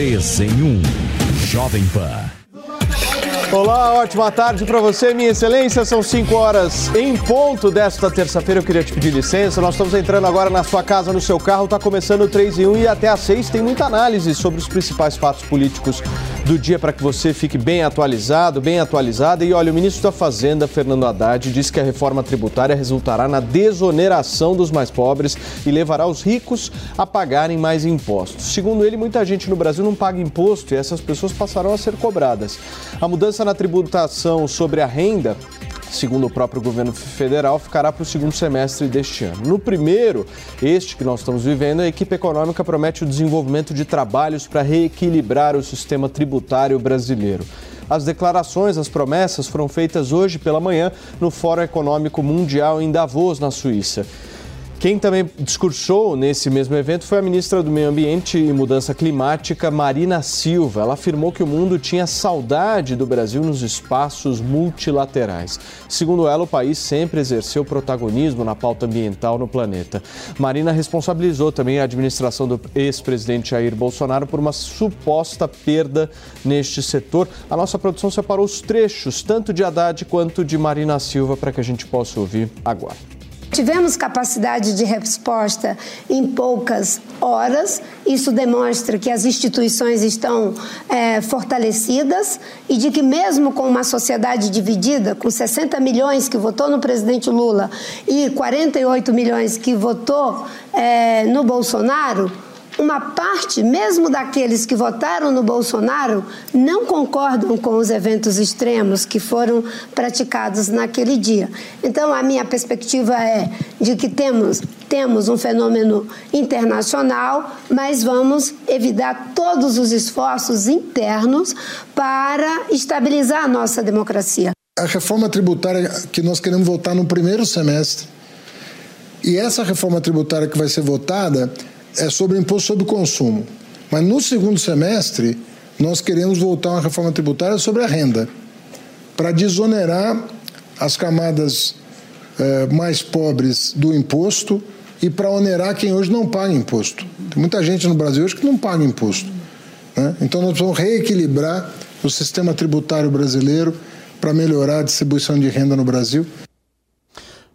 3 em 1. Jovem Pan. Olá, ótima tarde para você, minha excelência. São 5 horas em ponto desta terça-feira. Eu queria te pedir licença. Nós estamos entrando agora na sua casa, no seu carro. Está começando o 3 em 1 e até às 6 tem muita análise sobre os principais fatos políticos do dia para que você fique bem atualizado, bem atualizada. E olha, o ministro da Fazenda, Fernando Haddad, disse que a reforma tributária resultará na desoneração dos mais pobres e levará os ricos a pagarem mais impostos. Segundo ele, muita gente no Brasil não paga imposto e essas pessoas passarão a ser cobradas. A mudança na tributação sobre a renda segundo o próprio governo federal, ficará para o segundo semestre deste ano. No primeiro, este que nós estamos vivendo, a equipe econômica promete o desenvolvimento de trabalhos para reequilibrar o sistema tributário brasileiro. As declarações, as promessas foram feitas hoje pela manhã no Fórum Econômico Mundial em Davos, na Suíça. Quem também discursou nesse mesmo evento foi a ministra do Meio Ambiente e Mudança Climática, Marina Silva. Ela afirmou que o mundo tinha saudade do Brasil nos espaços multilaterais. Segundo ela, o país sempre exerceu protagonismo na pauta ambiental no planeta. Marina responsabilizou também a administração do ex-presidente Jair Bolsonaro por uma suposta perda neste setor. A nossa produção separou os trechos, tanto de Haddad quanto de Marina Silva, para que a gente possa ouvir agora. Tivemos capacidade de resposta em poucas horas. Isso demonstra que as instituições estão é, fortalecidas e de que, mesmo com uma sociedade dividida, com 60 milhões que votou no presidente Lula e 48 milhões que votou é, no Bolsonaro, uma parte, mesmo daqueles que votaram no Bolsonaro, não concordam com os eventos extremos que foram praticados naquele dia. Então, a minha perspectiva é de que temos, temos um fenômeno internacional, mas vamos evitar todos os esforços internos para estabilizar a nossa democracia. A reforma tributária que nós queremos votar no primeiro semestre. E essa reforma tributária que vai ser votada é sobre o imposto sobre o consumo. Mas no segundo semestre, nós queremos voltar a uma reforma tributária sobre a renda, para desonerar as camadas eh, mais pobres do imposto e para onerar quem hoje não paga imposto. Tem muita gente no Brasil hoje que não paga imposto. Né? Então nós precisamos reequilibrar o sistema tributário brasileiro para melhorar a distribuição de renda no Brasil.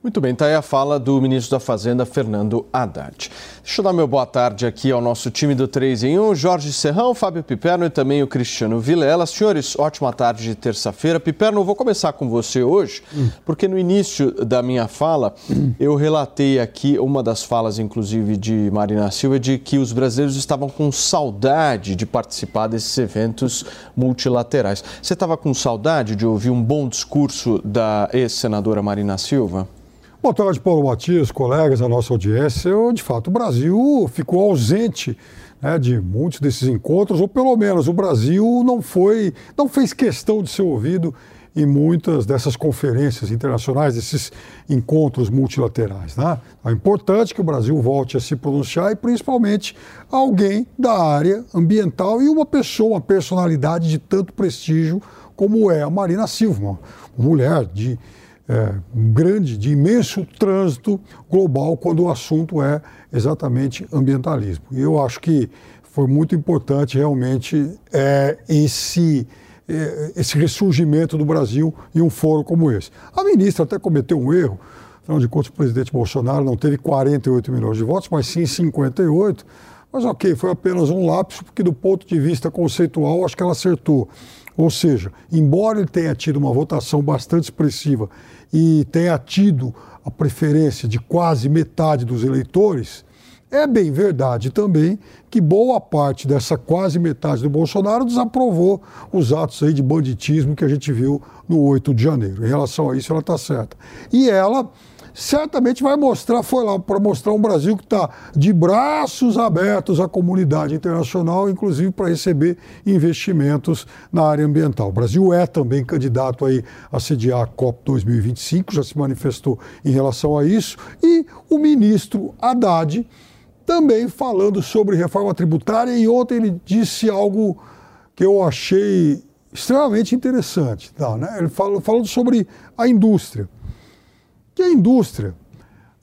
Muito bem, está aí a fala do ministro da Fazenda, Fernando Haddad. Deixa eu dar meu boa tarde aqui ao nosso time do 3 em 1, Jorge Serrão, Fábio Piperno e também o Cristiano Vilela. Senhores, ótima tarde de terça-feira. Piperno, vou começar com você hoje, porque no início da minha fala, eu relatei aqui uma das falas, inclusive, de Marina Silva, de que os brasileiros estavam com saudade de participar desses eventos multilaterais. Você estava com saudade de ouvir um bom discurso da ex-senadora Marina Silva? Boa tarde, Paulo Matias, colegas, a nossa audiência. Eu, de fato, o Brasil ficou ausente né, de muitos desses encontros, ou pelo menos o Brasil não foi, não fez questão de ser ouvido em muitas dessas conferências internacionais, desses encontros multilaterais. Né? É importante que o Brasil volte a se pronunciar e, principalmente, alguém da área ambiental e uma pessoa, uma personalidade de tanto prestígio como é a Marina Silva, uma mulher de é, grande, de imenso trânsito global quando o assunto é exatamente ambientalismo. E eu acho que foi muito importante realmente é, esse, é, esse ressurgimento do Brasil em um fórum como esse. A ministra até cometeu um erro, afinal de contas o presidente Bolsonaro não teve 48 milhões de votos, mas sim 58. Mas ok, foi apenas um lapso, porque do ponto de vista conceitual acho que ela acertou. Ou seja, embora ele tenha tido uma votação bastante expressiva e tenha tido a preferência de quase metade dos eleitores, é bem verdade também que boa parte dessa quase metade do Bolsonaro desaprovou os atos aí de banditismo que a gente viu no 8 de janeiro. Em relação a isso, ela está certa. E ela certamente vai mostrar, foi lá para mostrar um Brasil que está de braços abertos à comunidade internacional, inclusive para receber investimentos na área ambiental. O Brasil é também candidato aí a sediar a COP 2025, já se manifestou em relação a isso, e o ministro Haddad também falando sobre reforma tributária, e ontem ele disse algo que eu achei extremamente interessante. Tá, né? Ele falou, falando sobre a indústria que a indústria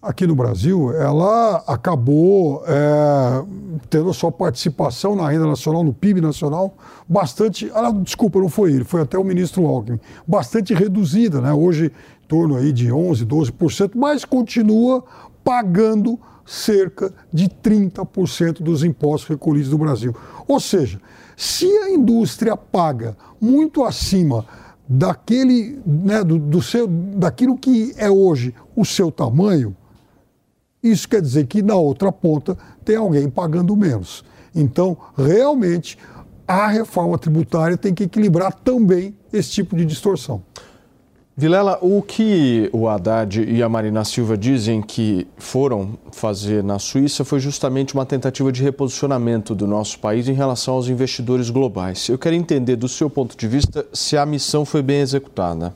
aqui no Brasil, ela acabou é, tendo a sua participação na renda nacional, no PIB nacional, bastante. Ah, desculpa, não foi ele, foi até o ministro Alckmin, bastante reduzida, né? Hoje, em torno aí de 11%, 12%, mas continua pagando cerca de 30% dos impostos recolhidos do Brasil. Ou seja, se a indústria paga muito acima daquele, né, do, do seu, daquilo que é hoje o seu tamanho, isso quer dizer que na outra ponta tem alguém pagando menos. Então, realmente, a reforma tributária tem que equilibrar também esse tipo de distorção. Vilela, o que o Haddad e a Marina Silva dizem que foram fazer na Suíça foi justamente uma tentativa de reposicionamento do nosso país em relação aos investidores globais. Eu quero entender, do seu ponto de vista, se a missão foi bem executada.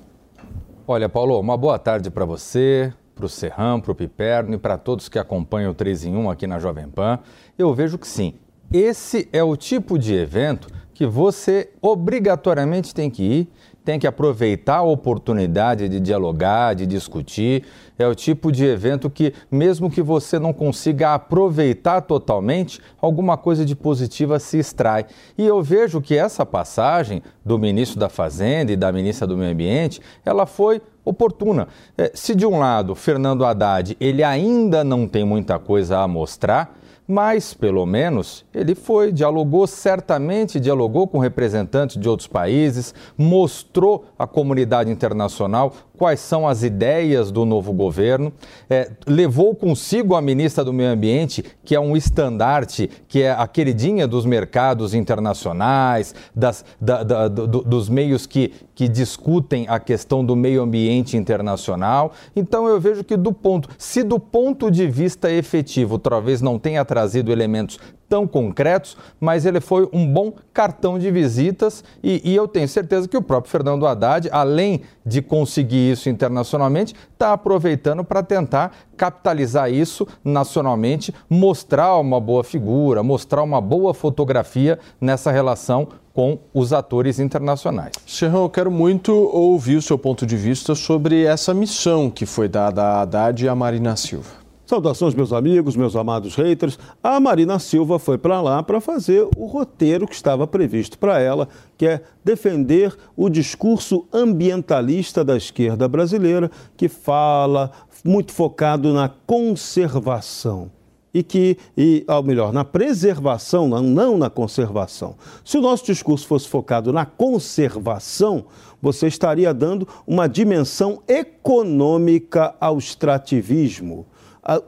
Olha, Paulo, uma boa tarde para você, para o Serrão, para o Piperno e para todos que acompanham o 3 em 1 aqui na Jovem Pan, eu vejo que sim. Esse é o tipo de evento que você obrigatoriamente tem que ir, tem que aproveitar a oportunidade de dialogar, de discutir. É o tipo de evento que, mesmo que você não consiga aproveitar totalmente, alguma coisa de positiva se extrai. E eu vejo que essa passagem do ministro da Fazenda e da ministra do Meio Ambiente, ela foi oportuna. É, se de um lado, Fernando Haddad, ele ainda não tem muita coisa a mostrar, mas pelo menos ele foi, dialogou, certamente dialogou com representantes de outros países, mostrou à comunidade internacional quais são as ideias do novo governo, é, levou consigo a ministra do Meio Ambiente, que é um estandarte, que é a queridinha dos mercados internacionais, das, da, da, do, dos meios que, que discutem a questão do meio ambiente internacional. Então eu vejo que do ponto, se do ponto de vista efetivo, talvez não tenha trazido elementos tão concretos, mas ele foi um bom cartão de visitas e, e, eu tenho certeza que o próprio Fernando Haddad, além de conseguir isso internacionalmente, está aproveitando para tentar capitalizar isso nacionalmente, mostrar uma boa figura, mostrar uma boa fotografia nessa relação com os atores internacionais. Serrão, eu quero muito ouvir o seu ponto de vista sobre essa missão que foi dada a Haddad e a Marina Silva. Saudações, meus amigos, meus amados haters. A Marina Silva foi para lá para fazer o roteiro que estava previsto para ela, que é defender o discurso ambientalista da esquerda brasileira, que fala muito focado na conservação e que, e, ou melhor, na preservação, não, na conservação. Se o nosso discurso fosse focado na conservação, você estaria dando uma dimensão econômica ao extrativismo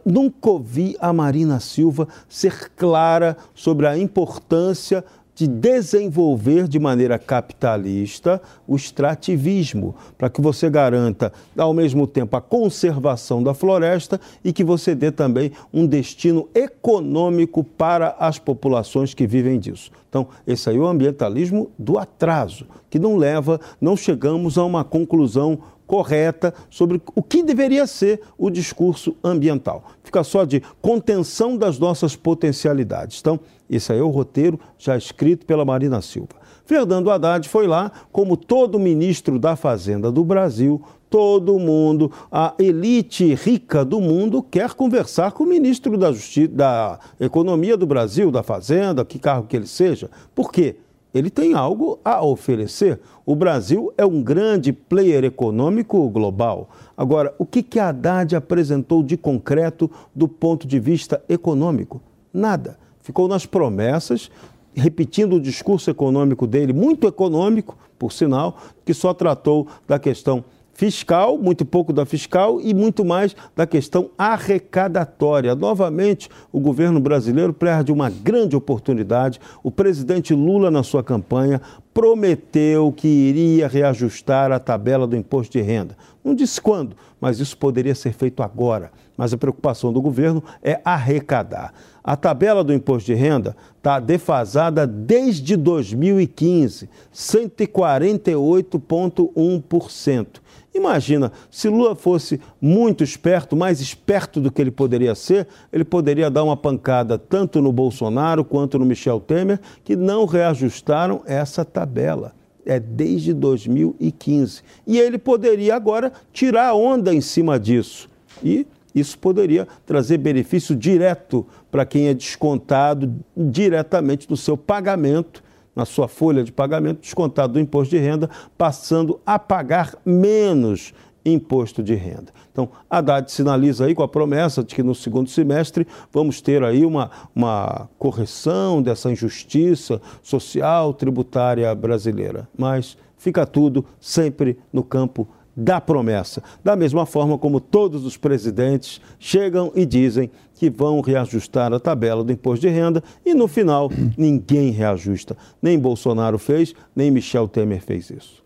nunca ouvi a Marina Silva ser clara sobre a importância de desenvolver de maneira capitalista o extrativismo, para que você garanta, ao mesmo tempo, a conservação da floresta e que você dê também um destino econômico para as populações que vivem disso. Então, esse aí é o ambientalismo do atraso, que não leva, não chegamos a uma conclusão correta sobre o que deveria ser o discurso ambiental. Fica só de contenção das nossas potencialidades. Então, esse aí é o roteiro já escrito pela Marina Silva. Fernando Haddad foi lá, como todo ministro da Fazenda do Brasil, todo mundo, a elite rica do mundo quer conversar com o ministro da, da Economia do Brasil, da Fazenda, que cargo que ele seja. Por quê? Ele tem algo a oferecer. O Brasil é um grande player econômico global. Agora, o que, que Haddad apresentou de concreto do ponto de vista econômico? Nada. Ficou nas promessas, repetindo o discurso econômico dele, muito econômico, por sinal, que só tratou da questão fiscal, muito pouco da fiscal e muito mais da questão arrecadatória. Novamente, o governo brasileiro perde uma grande oportunidade. O presidente Lula, na sua campanha, prometeu que iria reajustar a tabela do imposto de renda. Não disse quando, mas isso poderia ser feito agora. Mas a preocupação do governo é arrecadar. A tabela do imposto de renda está defasada desde 2015, 148,1%. Imagina, se Lula fosse muito esperto, mais esperto do que ele poderia ser, ele poderia dar uma pancada tanto no Bolsonaro quanto no Michel Temer, que não reajustaram essa tabela. É desde 2015. E ele poderia agora tirar onda em cima disso e isso poderia trazer benefício direto para quem é descontado diretamente do seu pagamento na sua folha de pagamento, descontado do imposto de renda, passando a pagar menos imposto de renda. Então, Haddad sinaliza aí com a promessa de que no segundo semestre vamos ter aí uma, uma correção dessa injustiça social tributária brasileira. Mas fica tudo sempre no campo da promessa. Da mesma forma como todos os presidentes chegam e dizem que vão reajustar a tabela do imposto de renda e no final ninguém reajusta. Nem Bolsonaro fez, nem Michel Temer fez isso.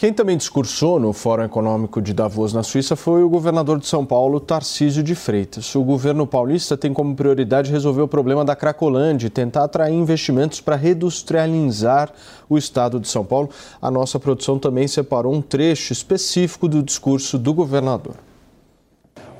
Quem também discursou no Fórum Econômico de Davos, na Suíça, foi o governador de São Paulo, Tarcísio de Freitas. O governo paulista tem como prioridade resolver o problema da Cracolândia e tentar atrair investimentos para reindustrializar o estado de São Paulo. A nossa produção também separou um trecho específico do discurso do governador.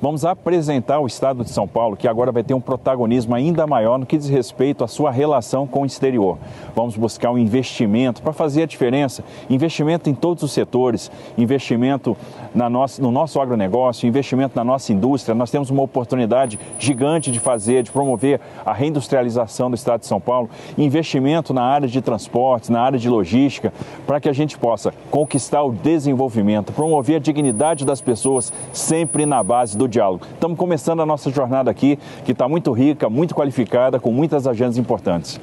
Vamos apresentar o Estado de São Paulo, que agora vai ter um protagonismo ainda maior no que diz respeito à sua relação com o exterior. Vamos buscar um investimento para fazer a diferença, investimento em todos os setores, investimento na nossa, no nosso agronegócio, investimento na nossa indústria. Nós temos uma oportunidade gigante de fazer, de promover a reindustrialização do Estado de São Paulo, investimento na área de transportes, na área de logística, para que a gente possa conquistar o desenvolvimento, promover a dignidade das pessoas sempre na base do diálogo. Estamos começando a nossa jornada aqui, que está muito rica, muito qualificada, com muitas agendas importantes.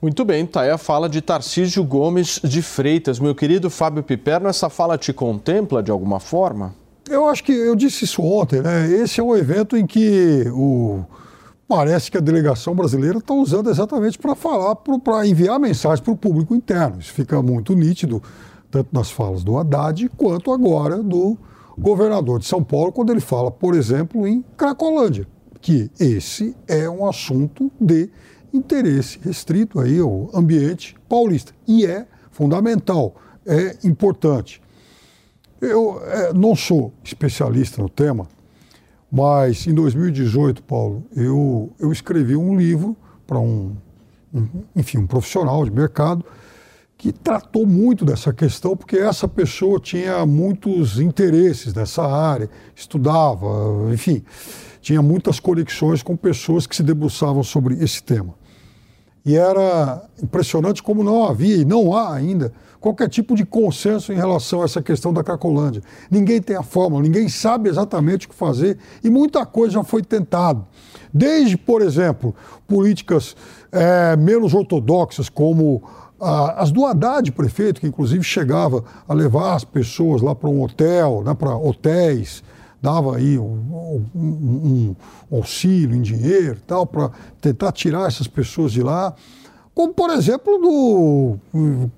Muito bem, tá aí a fala de Tarcísio Gomes de Freitas. Meu querido Fábio Piperno, essa fala te contempla de alguma forma? Eu acho que eu disse isso ontem, né? Esse é um evento em que o parece que a delegação brasileira está usando exatamente para falar, para enviar mensagem para o público interno. Isso fica muito nítido, tanto nas falas do Haddad quanto agora do governador de São Paulo, quando ele fala, por exemplo, em Cracolândia, que esse é um assunto de interesse restrito aí ao ambiente paulista. E é fundamental, é importante. Eu é, não sou especialista no tema, mas em 2018, Paulo, eu, eu escrevi um livro para um, um, enfim, um profissional de mercado que tratou muito dessa questão, porque essa pessoa tinha muitos interesses nessa área, estudava, enfim, tinha muitas conexões com pessoas que se debruçavam sobre esse tema. E era impressionante como não havia e não há ainda qualquer tipo de consenso em relação a essa questão da Cracolândia. Ninguém tem a fórmula, ninguém sabe exatamente o que fazer e muita coisa já foi tentado. Desde, por exemplo, políticas é, menos ortodoxas, como as do Haddad, prefeito, que inclusive chegava a levar as pessoas lá para um hotel, né, para hotéis, dava aí um, um, um auxílio em dinheiro tal, para tentar tirar essas pessoas de lá. Como, por exemplo, do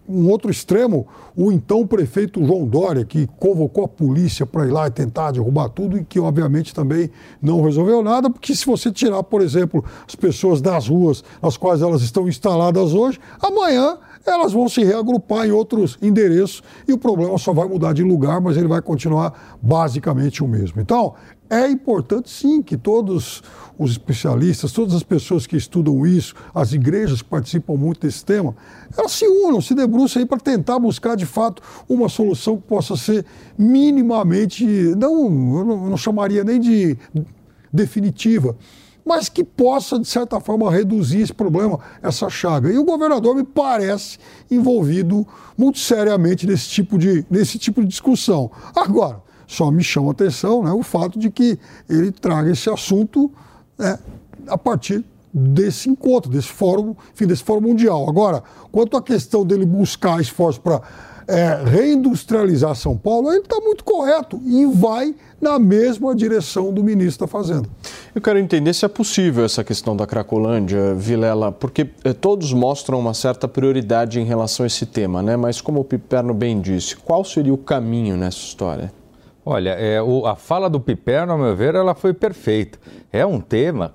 um outro extremo, o então prefeito João Dória, que convocou a polícia para ir lá e tentar derrubar tudo e que, obviamente, também não resolveu nada, porque se você tirar, por exemplo, as pessoas das ruas nas quais elas estão instaladas hoje, amanhã elas vão se reagrupar em outros endereços e o problema só vai mudar de lugar, mas ele vai continuar basicamente o mesmo. Então, é importante sim que todos os especialistas, todas as pessoas que estudam isso, as igrejas que participam muito desse tema, elas se unam, se debrucem aí para tentar buscar de fato uma solução que possa ser minimamente, não, eu não chamaria nem de definitiva, mas que possa, de certa forma, reduzir esse problema, essa chaga. E o governador me parece envolvido muito seriamente nesse tipo de, nesse tipo de discussão. Agora, só me chama a atenção né, o fato de que ele traga esse assunto né, a partir desse encontro, desse fórum, enfim, desse fórum mundial. Agora, quanto à questão dele buscar esforço para é, reindustrializar São Paulo, ele está muito correto e vai na mesma direção do ministro da Fazenda. Eu quero entender se é possível essa questão da Cracolândia, Vilela, porque eh, todos mostram uma certa prioridade em relação a esse tema, né? Mas como o Piperno bem disse, qual seria o caminho nessa história? Olha, é, o, a fala do Piperno, ao meu ver, ela foi perfeita. É um tema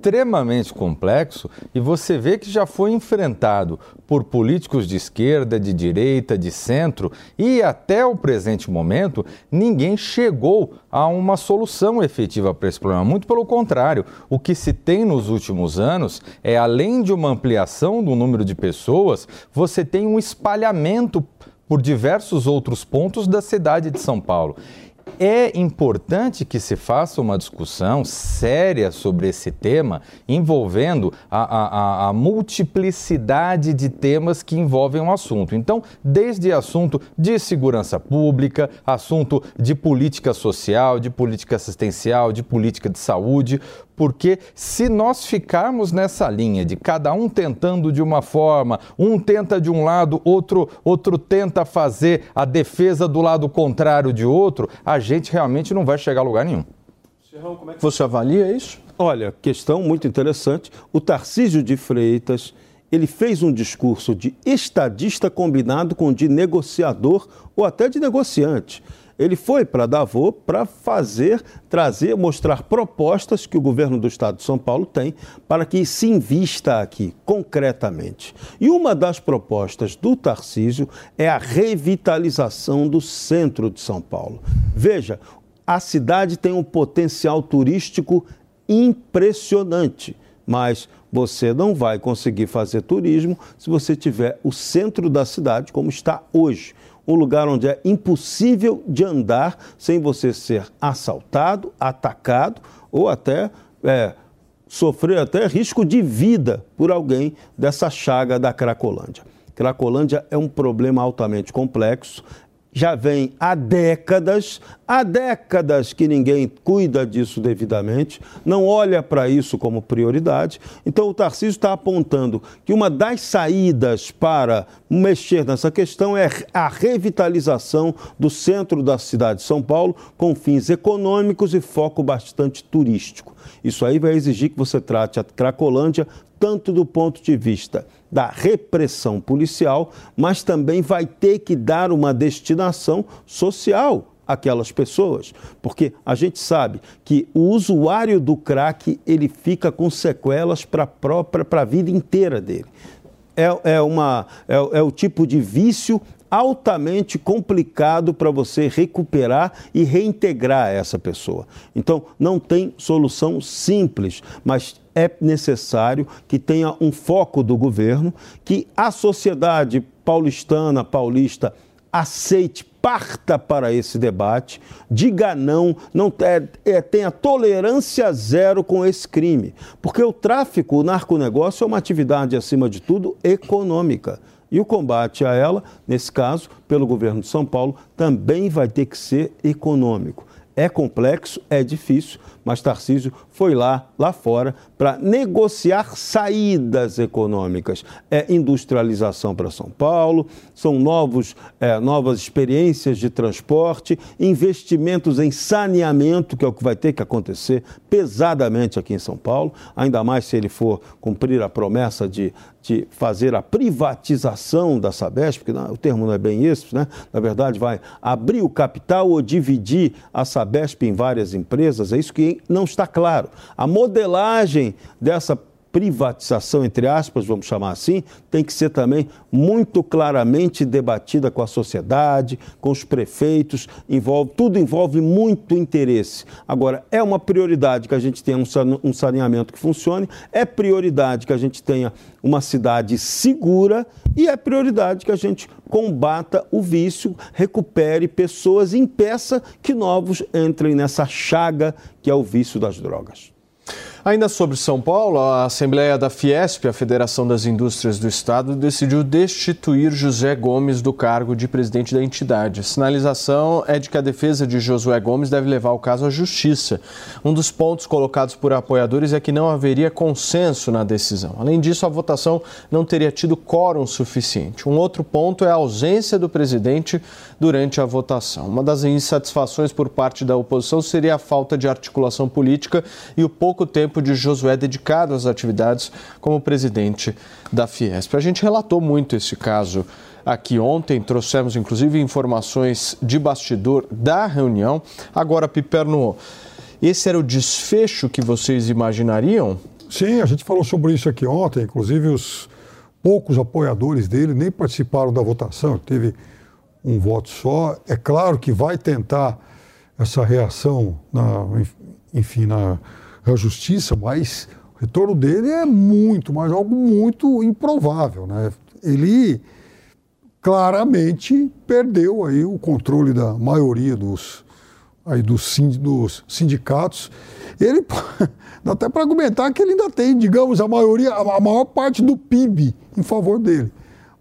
extremamente complexo e você vê que já foi enfrentado por políticos de esquerda, de direita, de centro e até o presente momento ninguém chegou a uma solução efetiva para esse problema. Muito pelo contrário, o que se tem nos últimos anos é além de uma ampliação do número de pessoas, você tem um espalhamento por diversos outros pontos da cidade de São Paulo. É importante que se faça uma discussão séria sobre esse tema, envolvendo a, a, a, multiplicidade de temas que envolvem um assunto. Então, desde assunto de segurança pública, assunto de política social, de política assistencial, de política de saúde, porque se nós ficarmos nessa linha de cada um tentando de uma forma, um tenta de um lado, outro, outro tenta fazer a defesa do lado contrário de outro, a gente realmente não vai chegar a lugar nenhum. como é que você avalia isso? Olha, questão muito interessante. O Tarcísio de Freitas, ele fez um discurso de estadista combinado com de negociador ou até de negociante. Ele foi para Davos para fazer, trazer, mostrar propostas que o governo do estado de São Paulo tem para que se invista aqui, concretamente. E uma das propostas do Tarcísio é a revitalização do centro de São Paulo. Veja, a cidade tem um potencial turístico impressionante, mas você não vai conseguir fazer turismo se você tiver o centro da cidade como está hoje um lugar onde é impossível de andar sem você ser assaltado, atacado ou até é, sofrer até risco de vida por alguém dessa chaga da Cracolândia. Cracolândia é um problema altamente complexo, já vem há décadas, há décadas que ninguém cuida disso devidamente, não olha para isso como prioridade. Então o Tarcísio está apontando que uma das saídas para mexer nessa questão é a revitalização do centro da cidade de São Paulo com fins econômicos e foco bastante turístico. Isso aí vai exigir que você trate a Cracolândia tanto do ponto de vista da repressão policial, mas também vai ter que dar uma destinação social àquelas pessoas, porque a gente sabe que o usuário do crack ele fica com sequelas para a própria para a vida inteira dele. É, é, uma, é, é o tipo de vício altamente complicado para você recuperar e reintegrar essa pessoa. Então, não tem solução simples, mas é necessário que tenha um foco do governo, que a sociedade paulistana, paulista, aceite, parta para esse debate, diga não, não é, é, tenha tolerância zero com esse crime. Porque o tráfico, o narconegócio é uma atividade, acima de tudo, econômica. E o combate a ela, nesse caso, pelo governo de São Paulo, também vai ter que ser econômico. É complexo, é difícil, mas Tarcísio foi lá, lá fora, para negociar saídas econômicas. É industrialização para São Paulo, são novos, é, novas experiências de transporte, investimentos em saneamento, que é o que vai ter que acontecer pesadamente aqui em São Paulo, ainda mais se ele for cumprir a promessa de, de fazer a privatização da Sabesp, porque não, o termo não é bem esse, né? na verdade vai abrir o capital ou dividir a Sabesp em várias empresas, é isso que não está claro. A modelagem dessa privatização, entre aspas, vamos chamar assim, tem que ser também muito claramente debatida com a sociedade, com os prefeitos, envolve, tudo envolve muito interesse. Agora, é uma prioridade que a gente tenha um saneamento que funcione, é prioridade que a gente tenha uma cidade segura e é prioridade que a gente combata o vício, recupere pessoas e impeça que novos entrem nessa chaga que é o vício das drogas. Ainda sobre São Paulo, a Assembleia da Fiesp, a Federação das Indústrias do Estado, decidiu destituir José Gomes do cargo de presidente da entidade. A sinalização é de que a defesa de Josué Gomes deve levar o caso à justiça. Um dos pontos colocados por apoiadores é que não haveria consenso na decisão. Além disso, a votação não teria tido quórum suficiente. Um outro ponto é a ausência do presidente durante a votação. Uma das insatisfações por parte da oposição seria a falta de articulação política e o pouco tempo tempo de Josué dedicado às atividades como presidente da Fiesp. A gente relatou muito esse caso aqui ontem, trouxemos inclusive informações de bastidor da reunião. Agora, Piperno, esse era o desfecho que vocês imaginariam? Sim, a gente falou sobre isso aqui ontem, inclusive os poucos apoiadores dele nem participaram da votação, teve um voto só. É claro que vai tentar essa reação, na, enfim, na, a justiça, mas o retorno dele é muito, mas algo muito improvável. Né? Ele claramente perdeu aí o controle da maioria dos, aí dos, dos sindicatos, ele dá até para argumentar que ele ainda tem, digamos, a maioria, a maior parte do PIB em favor dele.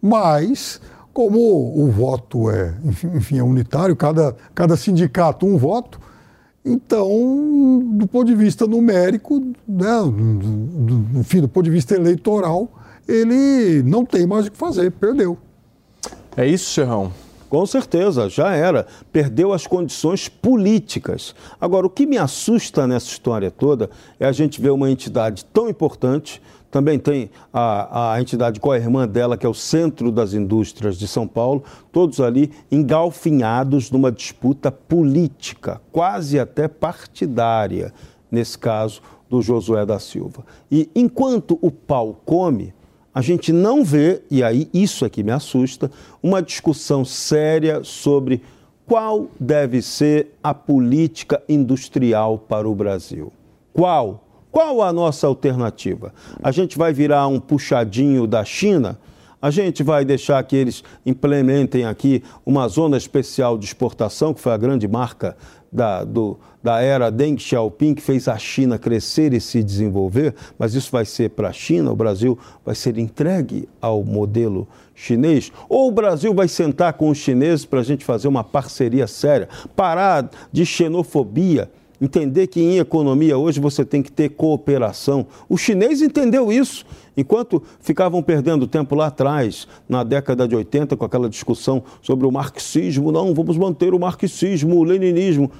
Mas, como o voto é, enfim, é unitário, cada, cada sindicato um voto, então, do ponto de vista numérico, né, do, enfim, do ponto de vista eleitoral, ele não tem mais o que fazer, perdeu. É isso, Serrão? Com certeza, já era. Perdeu as condições políticas. Agora, o que me assusta nessa história toda é a gente ver uma entidade tão importante. Também tem a, a entidade a irmã dela, que é o Centro das Indústrias de São Paulo, todos ali engalfinhados numa disputa política, quase até partidária, nesse caso do Josué da Silva. E enquanto o pau come, a gente não vê, e aí isso é que me assusta, uma discussão séria sobre qual deve ser a política industrial para o Brasil. Qual? Qual a nossa alternativa? A gente vai virar um puxadinho da China? A gente vai deixar que eles implementem aqui uma zona especial de exportação, que foi a grande marca da, do, da era Deng Xiaoping, que fez a China crescer e se desenvolver, mas isso vai ser para a China, o Brasil vai ser entregue ao modelo chinês? Ou o Brasil vai sentar com os chineses para a gente fazer uma parceria séria, parar de xenofobia? Entender que em economia hoje você tem que ter cooperação. O chinês entendeu isso. Enquanto ficavam perdendo tempo lá atrás, na década de 80, com aquela discussão sobre o marxismo, não, vamos manter o marxismo, o leninismo.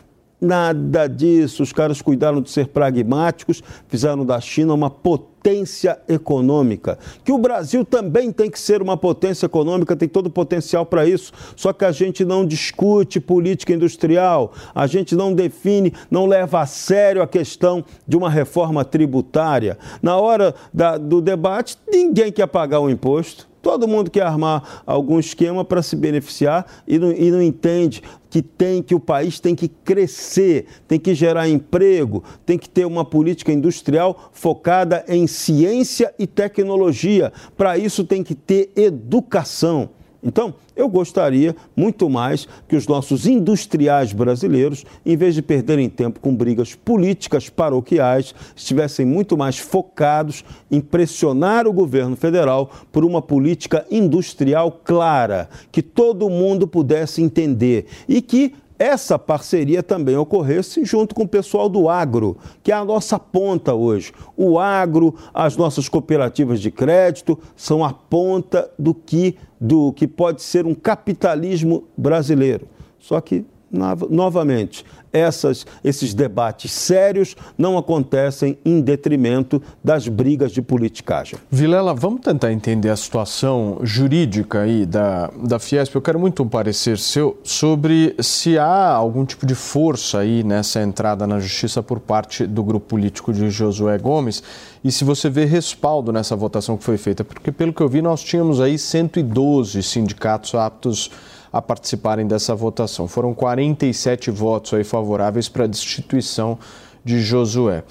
Nada disso. Os caras cuidaram de ser pragmáticos, fizeram da China uma potência econômica. Que o Brasil também tem que ser uma potência econômica, tem todo o potencial para isso. Só que a gente não discute política industrial, a gente não define, não leva a sério a questão de uma reforma tributária. Na hora da, do debate, ninguém quer pagar o imposto. Todo mundo quer armar algum esquema para se beneficiar e não, e não entende que tem que o país tem que crescer, tem que gerar emprego, tem que ter uma política industrial focada em ciência e tecnologia. Para isso tem que ter educação. Então, eu gostaria muito mais que os nossos industriais brasileiros, em vez de perderem tempo com brigas políticas paroquiais, estivessem muito mais focados em pressionar o governo federal por uma política industrial clara, que todo mundo pudesse entender e que essa parceria também ocorresse junto com o pessoal do agro, que é a nossa ponta hoje. O agro, as nossas cooperativas de crédito são a ponta do que, do que pode ser um capitalismo brasileiro. Só que novamente, essas, esses debates sérios não acontecem em detrimento das brigas de politicagem. Vilela, vamos tentar entender a situação jurídica aí da, da Fiesp. Eu quero muito um parecer seu sobre se há algum tipo de força aí nessa entrada na justiça por parte do grupo político de Josué Gomes e se você vê respaldo nessa votação que foi feita, porque pelo que eu vi nós tínhamos aí 112 sindicatos aptos a participarem dessa votação. Foram 47 votos aí favoráveis para a destituição de Josué.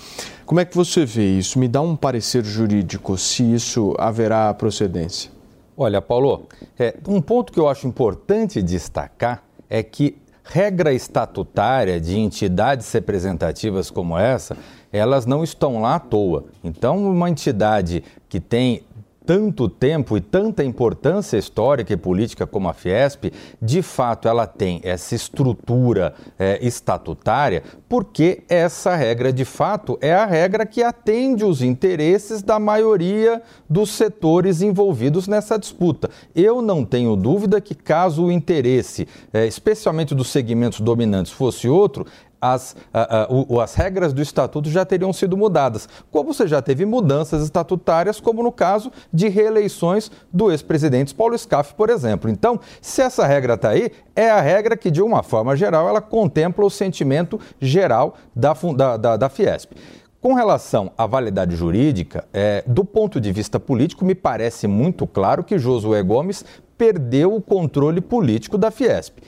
Como é que você vê isso? Me dá um parecer jurídico se isso haverá procedência. Olha, Paulo, é, um ponto que eu acho importante destacar é que regra estatutária de entidades representativas como essa, elas não estão lá à toa. Então, uma entidade que tem tanto tempo e tanta importância histórica e política como a Fiesp, de fato ela tem essa estrutura é, estatutária, porque essa regra, de fato, é a regra que atende os interesses da maioria dos setores envolvidos nessa disputa. Eu não tenho dúvida que, caso o interesse, é, especialmente dos segmentos dominantes, fosse outro, as, as regras do estatuto já teriam sido mudadas, como você já teve mudanças estatutárias, como no caso de reeleições do ex-presidente Paulo Scaff, por exemplo. Então, se essa regra está aí, é a regra que, de uma forma geral, ela contempla o sentimento geral da, da, da, da Fiesp. Com relação à validade jurídica, é, do ponto de vista político, me parece muito claro que Josué Gomes perdeu o controle político da Fiesp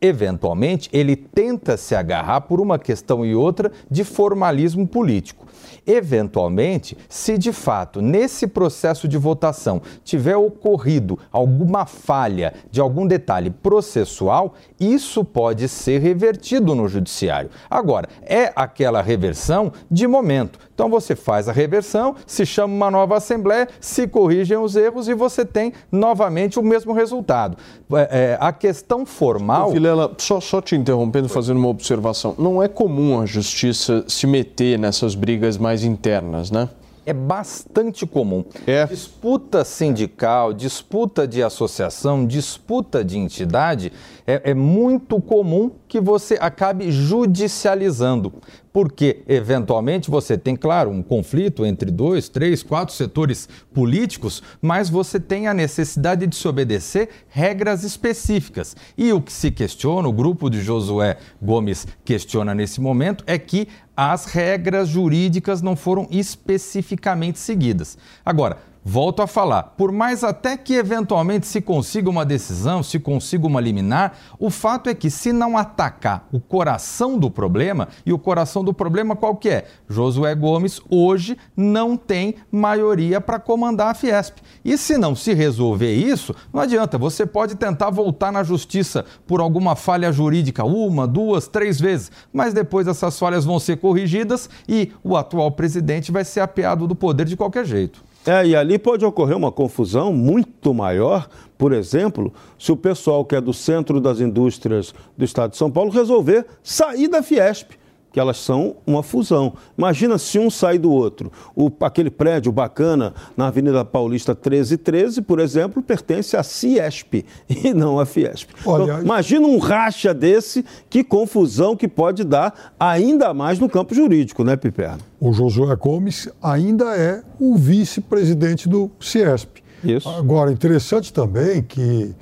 eventualmente, ele tenta se agarrar por uma questão e outra de formalismo político. Eventualmente, se de fato nesse processo de votação tiver ocorrido alguma falha de algum detalhe processual, isso pode ser revertido no judiciário. Agora, é aquela reversão de momento. Então você faz a reversão, se chama uma nova assembleia, se corrigem os erros e você tem novamente o mesmo resultado. É, é, a questão formal. Vilela, só, só te interrompendo, fazendo uma observação. Não é comum a justiça se meter nessas brigas mais internas, né? é bastante comum. É. Disputa sindical, disputa de associação, disputa de entidade, é, é muito comum que você acabe judicializando porque eventualmente você tem, claro, um conflito entre dois, três, quatro setores políticos, mas você tem a necessidade de se obedecer regras específicas. E o que se questiona, o grupo de Josué Gomes questiona nesse momento, é que as regras jurídicas não foram especificamente seguidas. Agora, Volto a falar, por mais até que eventualmente se consiga uma decisão, se consiga uma liminar, o fato é que se não atacar o coração do problema, e o coração do problema qual que é? Josué Gomes hoje não tem maioria para comandar a Fiesp. E se não se resolver isso, não adianta, você pode tentar voltar na justiça por alguma falha jurídica uma, duas, três vezes, mas depois essas falhas vão ser corrigidas e o atual presidente vai ser apeado do poder de qualquer jeito. É, e ali pode ocorrer uma confusão muito maior, por exemplo, se o pessoal que é do centro das indústrias do estado de São Paulo resolver sair da Fiesp, que elas são uma fusão. Imagina se um sai do outro. O, aquele prédio bacana na Avenida Paulista 1313, por exemplo, pertence à Ciesp e não à Fiesp. Olha, então, imagina um racha desse, que confusão que pode dar ainda mais no campo jurídico, né, Piperno? O Josué Gomes ainda é o vice-presidente do Ciesp. Isso. Agora, interessante também que,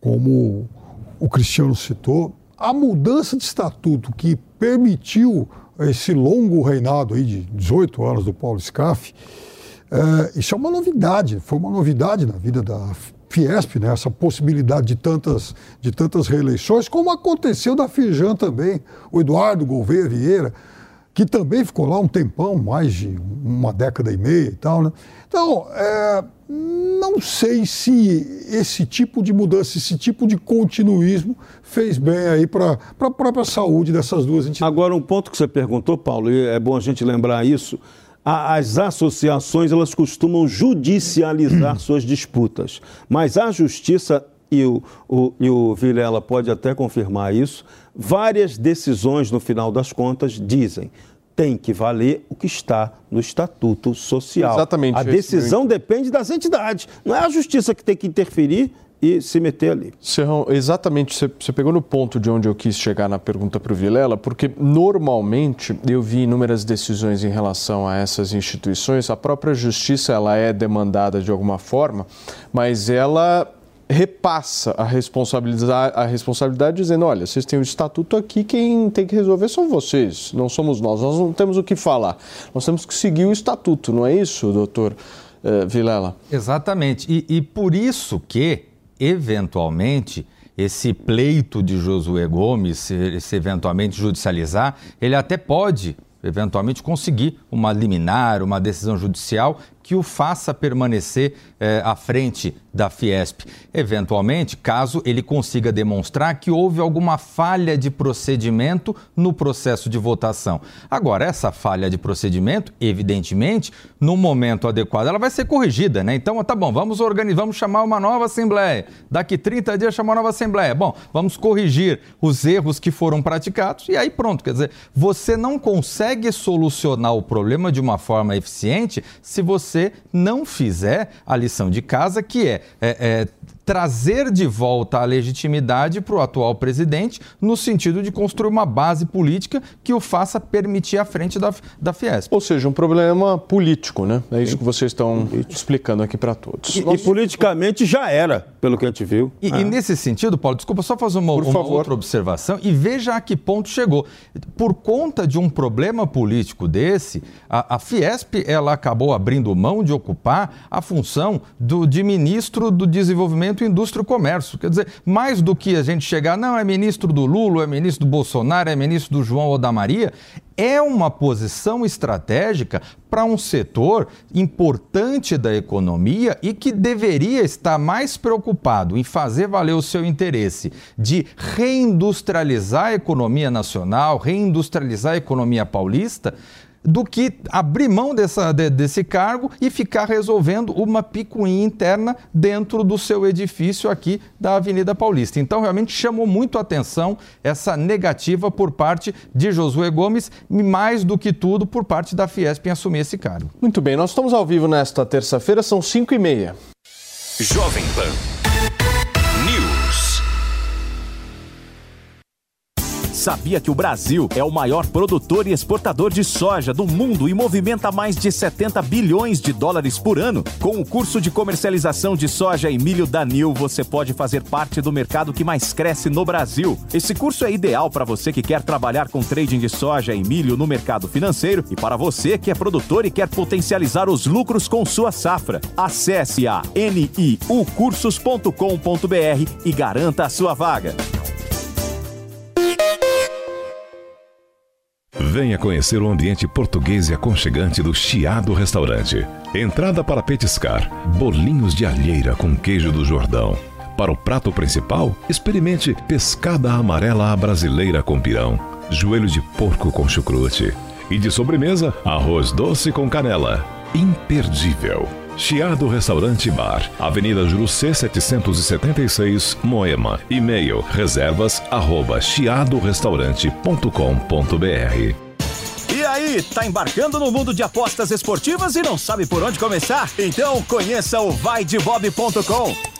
como o Cristiano citou, a mudança de estatuto que permitiu esse longo reinado aí de 18 anos do Paulo Scaff, é, isso é uma novidade, foi uma novidade na vida da Fiesp, né, essa possibilidade de tantas, de tantas reeleições, como aconteceu da Firjan também, o Eduardo Gouveia Vieira, que também ficou lá um tempão, mais de uma década e meia e tal. Né? Então, é, não sei se esse tipo de mudança, esse tipo de continuismo fez bem aí para a própria saúde dessas duas entidades. Agora, um ponto que você perguntou, Paulo, e é bom a gente lembrar isso, as associações elas costumam judicializar suas disputas, mas a justiça e o, o, e o Vilela pode até confirmar isso, várias decisões, no final das contas, dizem tem que valer o que está no Estatuto Social. Exatamente. A decisão depende das entidades. Não é a justiça que tem que interferir e se meter ali. Serrão, exatamente, você, você pegou no ponto de onde eu quis chegar na pergunta para o Vilela, porque normalmente eu vi inúmeras decisões em relação a essas instituições, a própria justiça ela é demandada de alguma forma, mas ela repassa a responsabilidade, a responsabilidade dizendo, olha, vocês têm o um estatuto aqui, quem tem que resolver são vocês, não somos nós, nós não temos o que falar, nós temos que seguir o estatuto, não é isso, doutor uh, Vilela? Exatamente, e, e por isso que, eventualmente, esse pleito de Josué Gomes, se, se eventualmente judicializar, ele até pode eventualmente conseguir uma liminar, uma decisão judicial que o faça permanecer eh, à frente da Fiesp. Eventualmente, caso ele consiga demonstrar que houve alguma falha de procedimento no processo de votação. Agora, essa falha de procedimento, evidentemente, no momento adequado, ela vai ser corrigida, né? Então, tá bom, vamos organizar, vamos chamar uma nova assembleia. Daqui 30 dias chamar uma nova assembleia. Bom, vamos corrigir os erros que foram praticados e aí pronto. Quer dizer, você não consegue solucionar o problema de uma forma eficiente se você você não fizer a lição de casa, que é, é, é trazer de volta a legitimidade para o atual presidente, no sentido de construir uma base política que o faça permitir a frente da, da Fiesp. Ou seja, um problema político, né? É isso que vocês estão explicando aqui para todos. E, e, politicamente já era, pelo que a gente viu. E, e nesse sentido, Paulo, desculpa só fazer uma, uma outra observação e veja a que ponto chegou. Por conta de um problema político desse, a, a Fiesp ela acabou abrindo mão de ocupar a função do, de ministro do desenvolvimento Indústria e Comércio. Quer dizer, mais do que a gente chegar, não, é ministro do Lula, é ministro do Bolsonaro, é ministro do João ou da Maria, é uma posição estratégica para um setor importante da economia e que deveria estar mais preocupado em fazer valer o seu interesse de reindustrializar a economia nacional, reindustrializar a economia paulista do que abrir mão dessa, de, desse cargo e ficar resolvendo uma picuinha interna dentro do seu edifício aqui da Avenida Paulista. Então, realmente chamou muito a atenção essa negativa por parte de Josué Gomes e, mais do que tudo, por parte da Fiesp em assumir esse cargo. Muito bem, nós estamos ao vivo nesta terça-feira, são 5 e meia. Jovem Pan. Sabia que o Brasil é o maior produtor e exportador de soja do mundo e movimenta mais de 70 bilhões de dólares por ano? Com o curso de comercialização de soja e milho da Nil, você pode fazer parte do mercado que mais cresce no Brasil. Esse curso é ideal para você que quer trabalhar com trading de soja e milho no mercado financeiro e para você que é produtor e quer potencializar os lucros com sua safra. Acesse a niucursos.com.br e garanta a sua vaga. Venha conhecer o ambiente português e aconchegante do Chiado Restaurante. Entrada para petiscar, bolinhos de alheira com queijo do Jordão. Para o prato principal, experimente pescada amarela à brasileira com pirão, joelho de porco com chucrute. E de sobremesa, arroz doce com canela. Imperdível. Chiado Restaurante Bar, Avenida Jurucê 776, Moema. E-mail reservas arroba chiadorestaurante.com.br E aí, tá embarcando no mundo de apostas esportivas e não sabe por onde começar? Então conheça o vaidebob.com.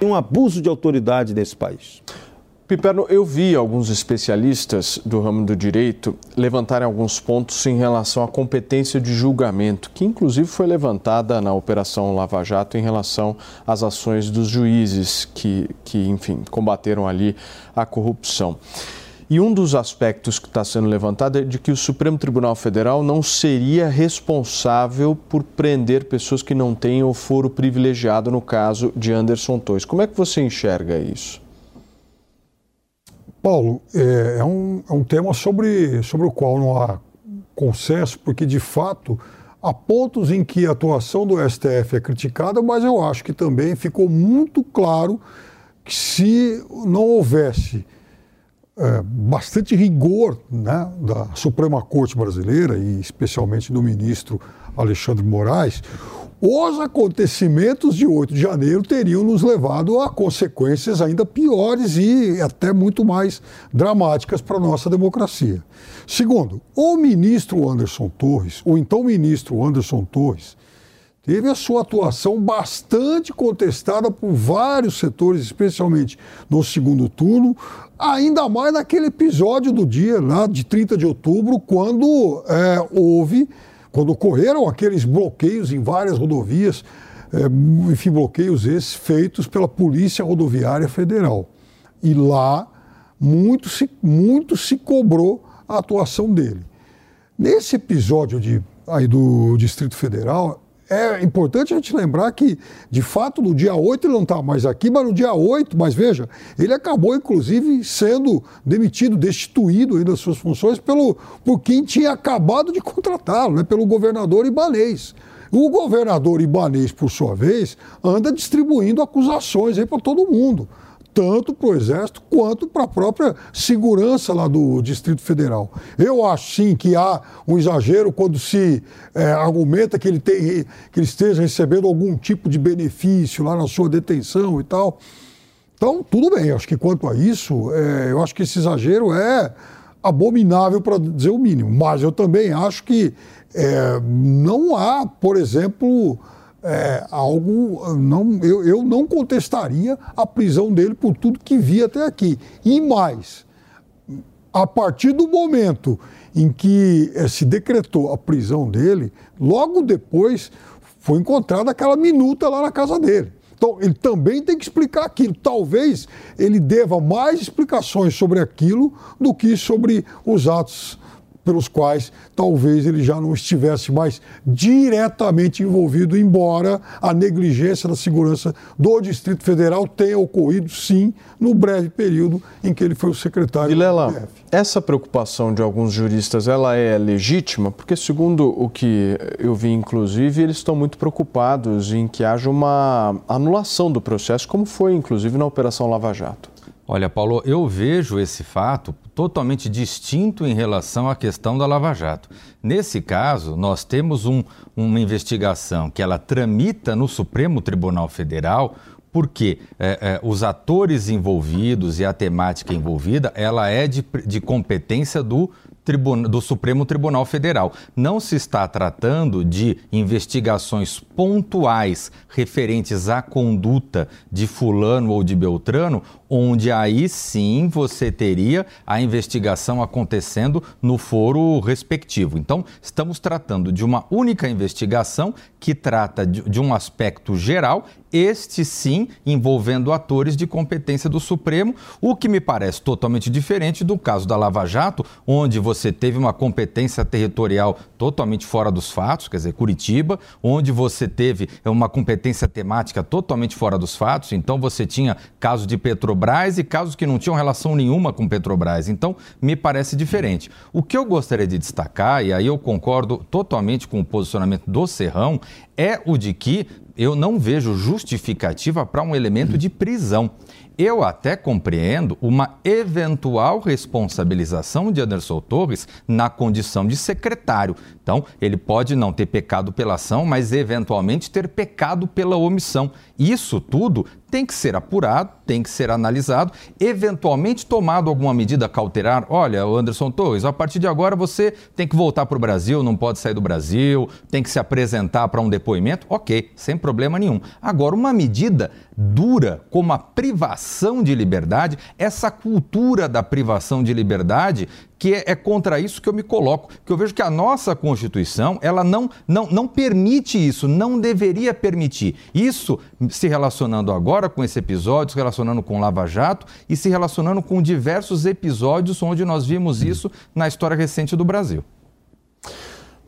Um abuso de autoridade nesse país. Piperno, eu vi alguns especialistas do ramo do direito levantarem alguns pontos em relação à competência de julgamento, que inclusive foi levantada na Operação Lava Jato em relação às ações dos juízes que, que enfim, combateram ali a corrupção. E um dos aspectos que está sendo levantado é de que o Supremo Tribunal Federal não seria responsável por prender pessoas que não têm o foro privilegiado no caso de Anderson Torres. Como é que você enxerga isso? Paulo, é, é, um, é um tema sobre, sobre o qual não há consenso, porque de fato há pontos em que a atuação do STF é criticada, mas eu acho que também ficou muito claro que se não houvesse é, bastante rigor né, da Suprema Corte brasileira e especialmente do ministro Alexandre Moraes, os acontecimentos de 8 de janeiro teriam nos levado a consequências ainda piores e até muito mais dramáticas para a nossa democracia. Segundo, o ministro Anderson Torres, o então ministro Anderson Torres, teve a sua atuação bastante contestada por vários setores, especialmente no segundo turno, ainda mais naquele episódio do dia lá de 30 de outubro, quando é, houve quando ocorreram aqueles bloqueios em várias rodovias, é, enfim, bloqueios esses feitos pela Polícia Rodoviária Federal. E lá muito se, muito se cobrou a atuação dele. Nesse episódio de, aí do Distrito Federal, é importante a gente lembrar que, de fato, no dia 8 ele não está mais aqui, mas no dia 8, mas veja, ele acabou, inclusive, sendo demitido, destituído das suas funções pelo, por quem tinha acabado de contratá-lo, né, pelo governador Ibanês. O governador Ibanês, por sua vez, anda distribuindo acusações para todo mundo tanto para o Exército quanto para a própria segurança lá do Distrito Federal. Eu acho sim que há um exagero quando se é, argumenta que ele, tem, que ele esteja recebendo algum tipo de benefício lá na sua detenção e tal. Então, tudo bem, acho que quanto a isso, é, eu acho que esse exagero é abominável, para dizer o mínimo. Mas eu também acho que é, não há, por exemplo é, algo. Não, eu, eu não contestaria a prisão dele por tudo que vi até aqui. E mais, a partir do momento em que é, se decretou a prisão dele, logo depois foi encontrada aquela minuta lá na casa dele. Então, ele também tem que explicar aquilo. Talvez ele deva mais explicações sobre aquilo do que sobre os atos pelos quais talvez ele já não estivesse mais diretamente envolvido, embora a negligência da segurança do Distrito Federal tenha ocorrido, sim, no breve período em que ele foi o secretário Vilela, do essa preocupação de alguns juristas, ela é legítima? Porque, segundo o que eu vi, inclusive, eles estão muito preocupados em que haja uma anulação do processo, como foi, inclusive, na Operação Lava Jato. Olha, Paulo, eu vejo esse fato totalmente distinto em relação à questão da Lava Jato. Nesse caso, nós temos um, uma investigação que ela tramita no Supremo Tribunal Federal porque é, é, os atores envolvidos e a temática envolvida, ela é de, de competência do do Supremo Tribunal Federal. Não se está tratando de investigações pontuais referentes à conduta de Fulano ou de Beltrano, onde aí sim você teria a investigação acontecendo no foro respectivo. Então, estamos tratando de uma única investigação que trata de, um aspecto geral, este sim envolvendo atores de competência do Supremo, o que me parece totalmente diferente do caso da Lava Jato, onde você teve uma competência territorial totalmente fora dos fatos, quer dizer, Curitiba, onde você teve uma competência temática totalmente fora dos fatos, então você tinha casos de Petrobras e casos que não tinham relação nenhuma com Petrobras. Então, me parece diferente. O que eu gostaria de destacar, e aí eu concordo totalmente com o posicionamento do Serrão, é o de que eu não vejo justificativa para um elemento de prisão. Eu até compreendo uma eventual responsabilização de Anderson Torres na condição de secretário. Então, ele pode não ter pecado pela ação, mas eventualmente ter pecado pela omissão. Isso tudo tem que ser apurado, tem que ser analisado, eventualmente tomado alguma medida cautelar. Olha, Anderson Torres, a partir de agora você tem que voltar para o Brasil, não pode sair do Brasil, tem que se apresentar para um depoimento. Ok, sem problema nenhum. Agora, uma medida dura como a privação de liberdade, essa cultura da privação de liberdade que é, é, contra isso que eu me coloco, que eu vejo que a nossa Constituição, ela não, não, não permite isso, não deveria permitir. Isso se relacionando agora com esse episódio, se relacionando com Lava Jato e se relacionando com diversos episódios onde nós vimos isso na história recente do Brasil.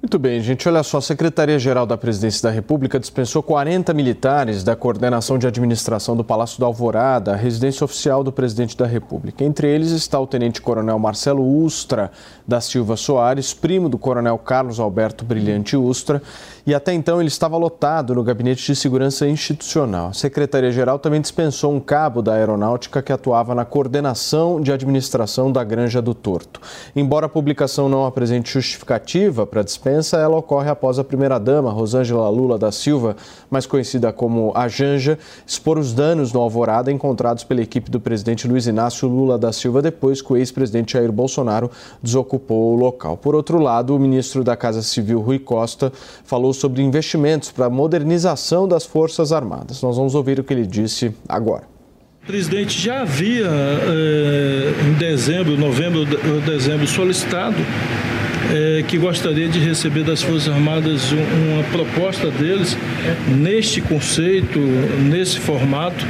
Muito bem, gente. Olha só, a Secretaria-Geral da Presidência da República dispensou 40 militares da coordenação de administração do Palácio da Alvorada, a residência oficial do presidente da República. Entre eles está o tenente-coronel Marcelo Ustra da Silva Soares, primo do coronel Carlos Alberto Brilhante Ustra, e até então ele estava lotado no Gabinete de Segurança Institucional. A Secretaria-Geral também dispensou um cabo da Aeronáutica que atuava na coordenação de administração da Granja do Torto. Embora a publicação não apresente justificativa para a dispensa, ela ocorre após a primeira-dama, Rosângela Lula da Silva, mais conhecida como a Janja, expor os danos no Alvorada encontrados pela equipe do presidente Luiz Inácio Lula da Silva depois que o ex-presidente Jair Bolsonaro desocupou o local. Por outro lado, o ministro da Casa Civil, Rui Costa, falou sobre investimentos para a modernização das Forças Armadas. Nós vamos ouvir o que ele disse agora. O presidente já havia, eh, em dezembro, novembro dezembro, solicitado eh, que gostaria de receber das Forças Armadas uma proposta deles neste conceito, nesse formato.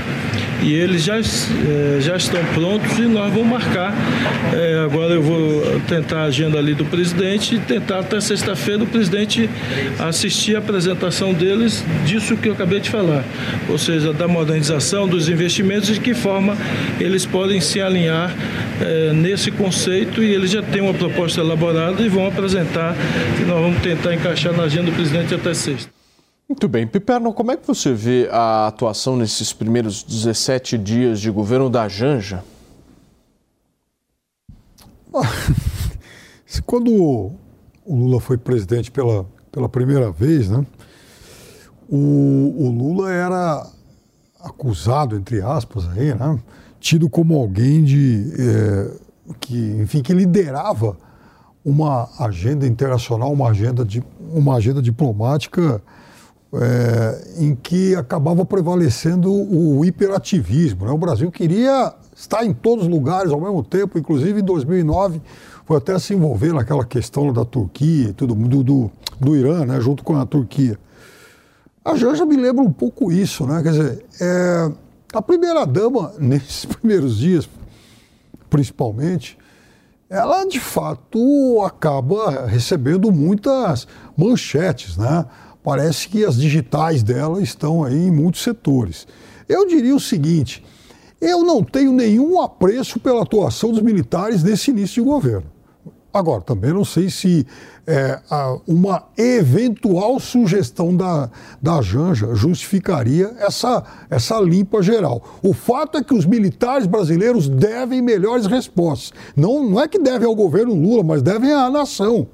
E eles já, é, já estão prontos e nós vamos marcar. É, agora eu vou tentar a agenda ali do presidente e tentar até sexta-feira o presidente assistir a apresentação deles disso que eu acabei de falar, ou seja, da modernização dos investimentos e de que forma eles podem se alinhar é, nesse conceito. E eles já têm uma proposta elaborada e vão apresentar e nós vamos tentar encaixar na agenda do presidente até sexta. Muito bem. Piperno, como é que você vê a atuação nesses primeiros 17 dias de governo da Janja? Quando o Lula foi presidente pela, pela primeira vez, né, o, o Lula era acusado, entre aspas, aí, né, tido como alguém de, é, que, enfim, que liderava uma agenda internacional, uma agenda, de, uma agenda diplomática é, em que acabava prevalecendo o hiperativismo. Né? O Brasil queria estar em todos os lugares ao mesmo tempo, inclusive em 2009 foi até se envolver naquela questão da Turquia, tudo do, do, do Irã, né, junto com a Turquia. A Janja me lembra um pouco isso, né? Quer dizer, é, a primeira dama nesses primeiros dias, principalmente, ela de fato acaba recebendo muitas manchetes, né? Parece que as digitais dela estão aí em muitos setores. Eu diria o seguinte: eu não tenho nenhum apreço pela atuação dos militares nesse início de governo. Agora, também não sei se é, uma eventual sugestão da, da Janja justificaria essa, essa limpa geral. O fato é que os militares brasileiros devem melhores respostas. Não, não é que devem ao governo Lula, mas devem à nação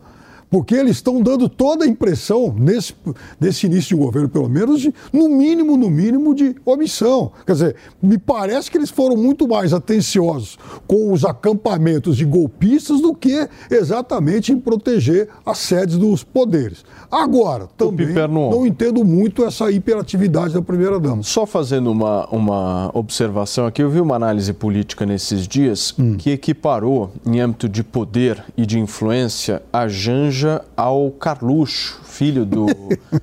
porque eles estão dando toda a impressão, nesse, nesse início de governo, pelo menos, de, no mínimo, no mínimo, de omissão. Quer dizer, me parece que eles foram muito mais atenciosos com os acampamentos de golpistas do que exatamente em proteger as sedes dos poderes. Agora, também não entendo muito essa hiperatividade da primeira-dama. Só fazendo uma, uma observação aqui, eu vi uma análise política nesses dias hum. que equiparou, em âmbito de poder e de influência, a Janja ao Carluxo, filho do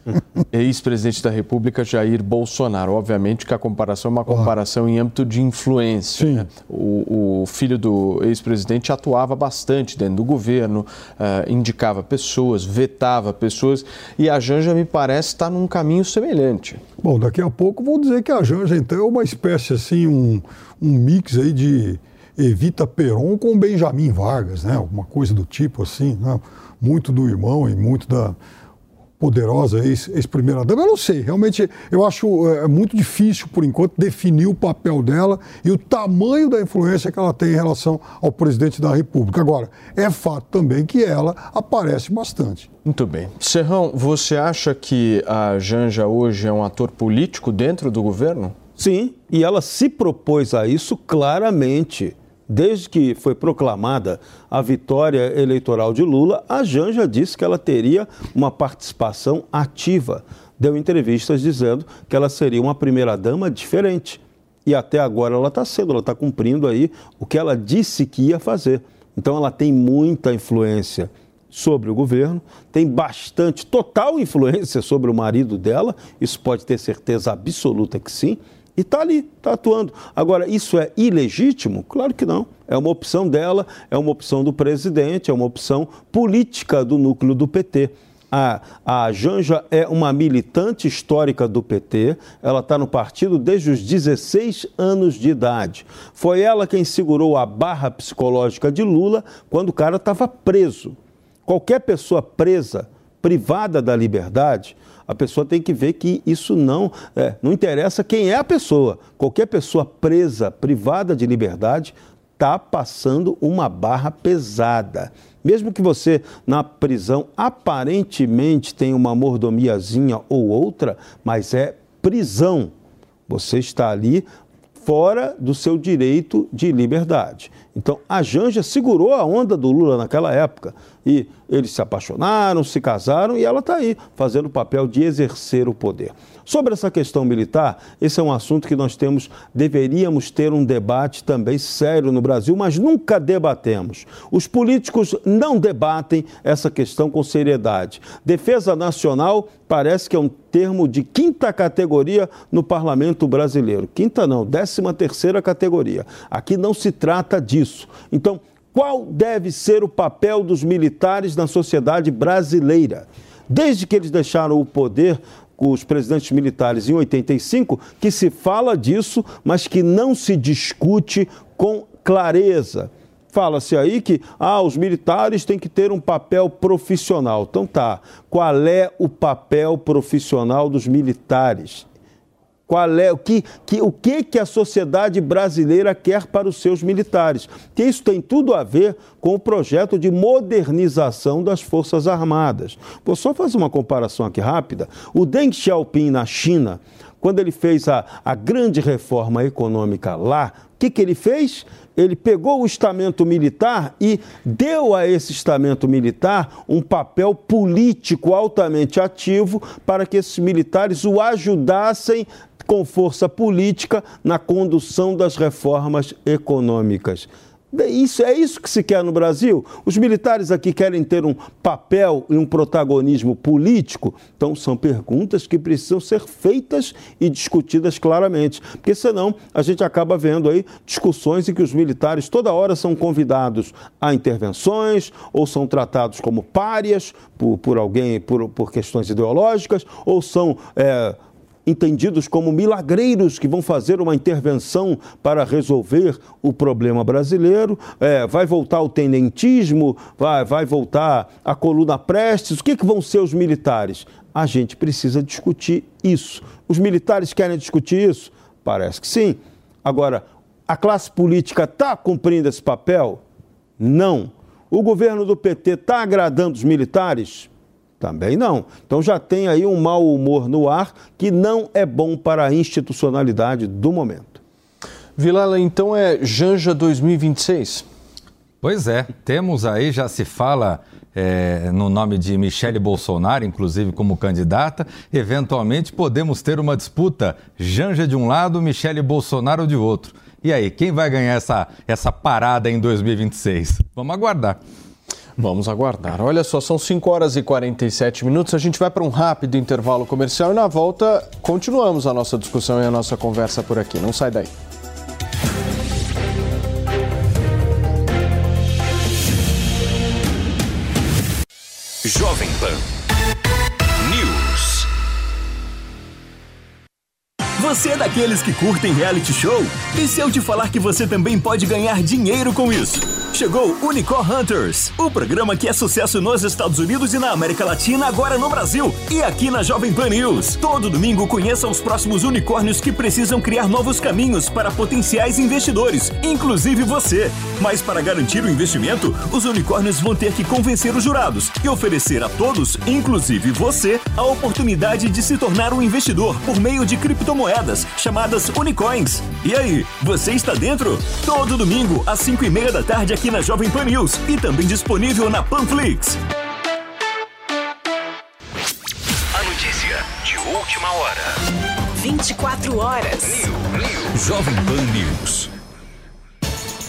ex-presidente da República, Jair Bolsonaro. Obviamente que a comparação é uma comparação em âmbito de influência. Né? O, o, filho do ex-presidente atuava bastante dentro do governo, uh, indicava pessoas, vetava pessoas, e a Janja, me parece, está num caminho semelhante. Bom, daqui a pouco vou dizer que a Janja, então, é uma espécie, assim, um, um mix aí de Evita Peron com Benjamin Vargas, né? Alguma coisa do tipo assim, né? Muito do irmão e muito da poderosa ex-primeira-dama. Eu não sei, realmente eu acho é, muito difícil, por enquanto, definir o papel dela e o tamanho da influência que ela tem em relação ao presidente da República. Agora, é fato também que ela aparece bastante. Muito bem. Serrão, você acha que a Janja hoje é um ator político dentro do governo? Sim, e ela se propôs a isso claramente. Desde que foi proclamada a vitória eleitoral de Lula, a Janja disse que ela teria uma participação ativa. Deu entrevistas dizendo que ela seria uma primeira-dama diferente. E até agora ela está sendo, ela está cumprindo aí o que ela disse que ia fazer. Então ela tem muita influência sobre o governo, tem bastante, total influência sobre o marido dela, isso pode ter certeza absoluta que sim. E está ali, está atuando. Agora, isso é ilegítimo? Claro que não. É uma opção dela, é uma opção do presidente, é uma opção política do núcleo do PT. A, a Janja é uma militante histórica do PT, ela está no partido desde os 16 anos de idade. Foi ela quem segurou a barra psicológica de Lula quando o cara estava preso. Qualquer pessoa presa privada da liberdade, a pessoa tem que ver que isso não, é, não interessa quem é a pessoa. Qualquer pessoa presa, privada de liberdade, está passando uma barra pesada. Mesmo que você na prisão aparentemente tenha uma mordomiazinha ou outra, mas é prisão. Você está ali fora do seu direito de liberdade. Então, a Janja segurou a onda do Lula naquela época. E eles se apaixonaram, se casaram e ela está aí, fazendo o papel de exercer o poder. Sobre essa questão militar, esse é um assunto que nós temos, deveríamos ter um debate também sério no Brasil, mas nunca debatemos. Os políticos não debatem essa questão com seriedade. Defesa nacional parece que é um termo de quinta categoria no parlamento brasileiro. Quinta não, décima terceira categoria. Aqui não se trata disso. Então, qual deve ser o papel dos militares na sociedade brasileira? Desde que eles deixaram o poder, os presidentes militares em 85, que se fala disso, mas que não se discute com clareza. Fala-se aí que ah, os militares têm que ter um papel profissional. Então tá. Qual é o papel profissional dos militares? Qual é o que, que, o que, que a sociedade brasileira quer para os seus militares. Que isso tem tudo a ver com o projeto de modernização das Forças Armadas. Vou só fazer uma comparação aqui rápida. O Deng Xiaoping na China, quando ele fez a, a grande reforma econômica lá, o que, que ele fez? ele pegou o estamento militar e deu a esse estamento militar um papel político altamente ativo para que esses militares o ajudassem com força política na condução das reformas econômicas. Isso, é isso que se quer no Brasil? Os militares aqui querem ter um papel e um protagonismo político? Então, são perguntas que precisam ser feitas e discutidas claramente, porque senão a gente acaba vendo aí discussões em que os militares toda hora são convidados a intervenções ou são tratados como párias por, por alguém, por, por questões ideológicas, ou são. É, entendidos como milagreiros que vão fazer uma intervenção para resolver o problema brasileiro. É, vai voltar o tenentismo, vai, vai voltar a coluna Prestes. O que, que vão ser os militares? A gente precisa discutir isso. Os militares querem discutir isso? Parece que sim. Agora, a classe política está cumprindo esse papel? Não. O governo do PT está agradando os militares? Também não. Então já tem aí um mau humor no ar que não é bom para a institucionalidade do momento. Vilela, então é Janja 2026? Pois é, temos aí, já se fala é, no nome de Michele Bolsonaro, inclusive como candidata. Eventualmente podemos ter uma disputa, Janja de um lado, Michele Bolsonaro de outro. E aí, quem vai ganhar essa, essa parada em 2026? Vamos aguardar. Vamos aguardar. Olha só, são 5 horas e 47 minutos. A gente vai para um rápido intervalo comercial e na volta continuamos a nossa discussão e a nossa conversa por aqui. Não sai daí. Você é daqueles que curtem reality show? E se eu te falar que você também pode ganhar dinheiro com isso? Chegou Unicorn Hunters, o programa que é sucesso nos Estados Unidos e na América Latina, agora no Brasil e aqui na Jovem Pan News. Todo domingo conheça os próximos unicórnios que precisam criar novos caminhos para potenciais investidores, inclusive você. Mas para garantir o investimento, os unicórnios vão ter que convencer os jurados e oferecer a todos, inclusive você, a oportunidade de se tornar um investidor por meio de criptomoedas moedas chamadas Unicoins. E aí, você está dentro? Todo domingo, às 5 e meia da tarde, aqui na Jovem Pan News e também disponível na Panflix. A notícia de última hora. 24 horas. Jovem Pan News.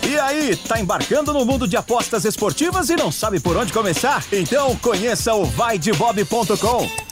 E aí, tá embarcando no mundo de apostas esportivas e não sabe por onde começar? Então conheça o vaidebob.com.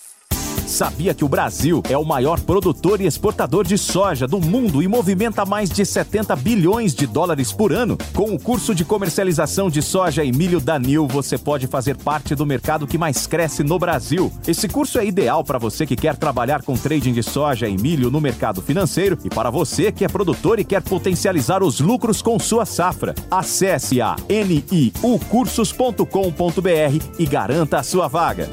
Sabia que o Brasil é o maior produtor e exportador de soja do mundo e movimenta mais de 70 bilhões de dólares por ano? Com o curso de comercialização de soja e milho da Nil, você pode fazer parte do mercado que mais cresce no Brasil. Esse curso é ideal para você que quer trabalhar com trading de soja e milho no mercado financeiro e para você que é produtor e quer potencializar os lucros com sua safra. Acesse a niucursos.com.br e garanta a sua vaga.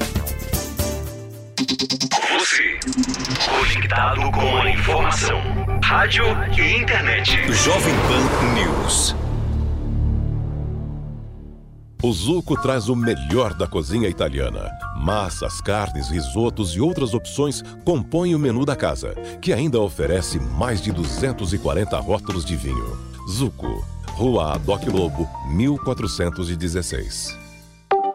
Você, conectado com a informação, rádio e internet. Jovem Pan News. O Zuco traz o melhor da cozinha italiana. Massas, carnes, risotos e outras opções compõem o menu da casa, que ainda oferece mais de 240 rótulos de vinho. Zuco, Rua Adoc Lobo, 1416.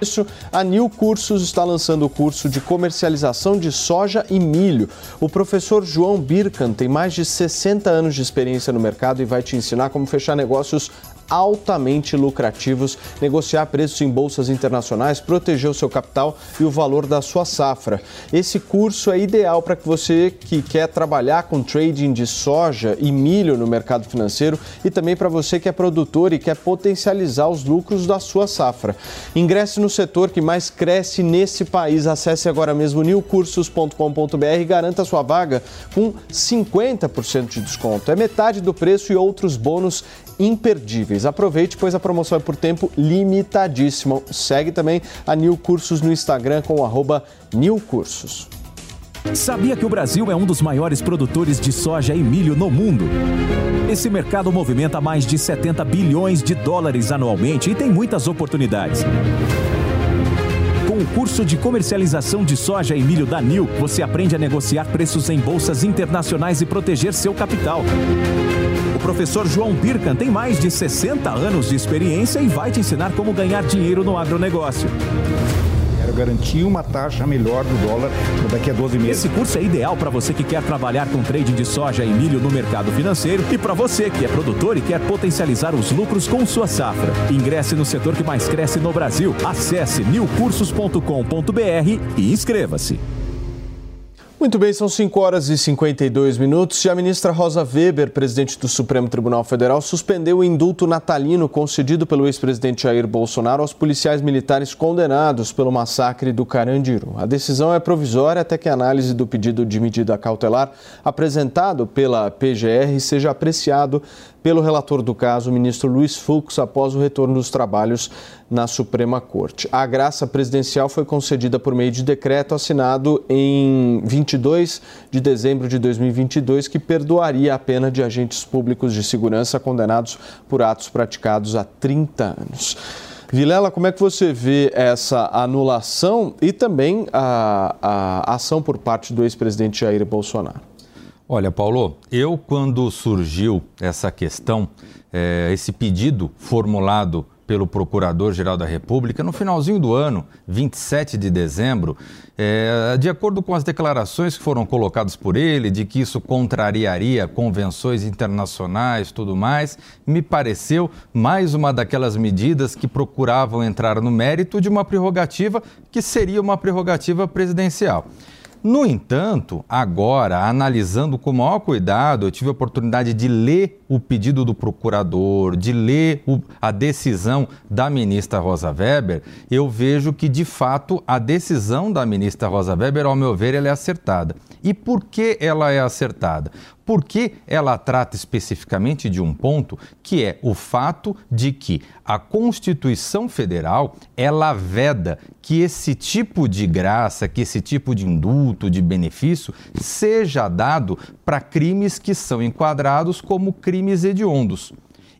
Isso, a New Cursos está lançando o curso de comercialização de soja e milho. O professor João Birkan tem mais de 60 anos de experiência no mercado e vai te ensinar como fechar negócios altamente lucrativos, negociar preços em bolsas internacionais, proteger o seu capital e o valor da sua safra. Esse curso é ideal para que você que quer trabalhar com trading de soja e milho no mercado financeiro e também para você que é produtor e quer potencializar os lucros da sua safra. Ingresse no setor que mais cresce nesse país. Acesse agora mesmo newcursos.com.br e garanta sua vaga com 50% de desconto. É metade do preço e outros bônus imperdíveis. Aproveite, pois a promoção é por tempo limitadíssimo. Segue também a New Cursos no Instagram com arroba New Cursos. Sabia que o Brasil é um dos maiores produtores de soja e milho no mundo? Esse mercado movimenta mais de 70 bilhões de dólares anualmente e tem muitas oportunidades. Curso de comercialização de soja e milho da NIL, você aprende a negociar preços em bolsas internacionais e proteger seu capital. O professor João Birkan tem mais de 60 anos de experiência e vai te ensinar como ganhar dinheiro no agronegócio. Quero garantir uma taxa melhor do dólar daqui a 12 meses. Esse curso é ideal para você que quer trabalhar com trading de soja e milho no mercado financeiro e para você que é produtor e quer potencializar os lucros com sua safra. Ingresse no setor que mais cresce no Brasil. Acesse newcursos.com.br e inscreva-se. Muito bem, são 5 horas e 52 minutos e a ministra Rosa Weber, presidente do Supremo Tribunal Federal, suspendeu o indulto natalino concedido pelo ex-presidente Jair Bolsonaro aos policiais militares condenados pelo massacre do Carandiru. A decisão é provisória até que a análise do pedido de medida cautelar apresentado pela PGR seja apreciado pelo relator do caso, o ministro Luiz Fux, após o retorno dos trabalhos na Suprema Corte. A graça presidencial foi concedida por meio de decreto assinado em 22 de dezembro de 2022, que perdoaria a pena de agentes públicos de segurança condenados por atos praticados há 30 anos. Vilela, como é que você vê essa anulação e também a, a ação por parte do ex-presidente Jair Bolsonaro? Olha, Paulo, eu quando surgiu essa questão, é, esse pedido formulado pelo Procurador-Geral da República no finalzinho do ano, 27 de dezembro, é, de acordo com as declarações que foram colocadas por ele, de que isso contrariaria convenções internacionais tudo mais, me pareceu mais uma daquelas medidas que procuravam entrar no mérito de uma prerrogativa que seria uma prerrogativa presidencial. No entanto, agora, analisando com maior cuidado, eu tive a oportunidade de ler o pedido do procurador, de ler o, a decisão da ministra Rosa Weber, eu vejo que, de fato, a decisão da ministra Rosa Weber, ao meu ver, ela é acertada. E por que ela é acertada? Porque ela trata especificamente de um ponto que é o fato de que a Constituição Federal ela veda que esse tipo de graça, que esse tipo de indulto, de benefício, seja dado para crimes que são enquadrados como crimes hediondos.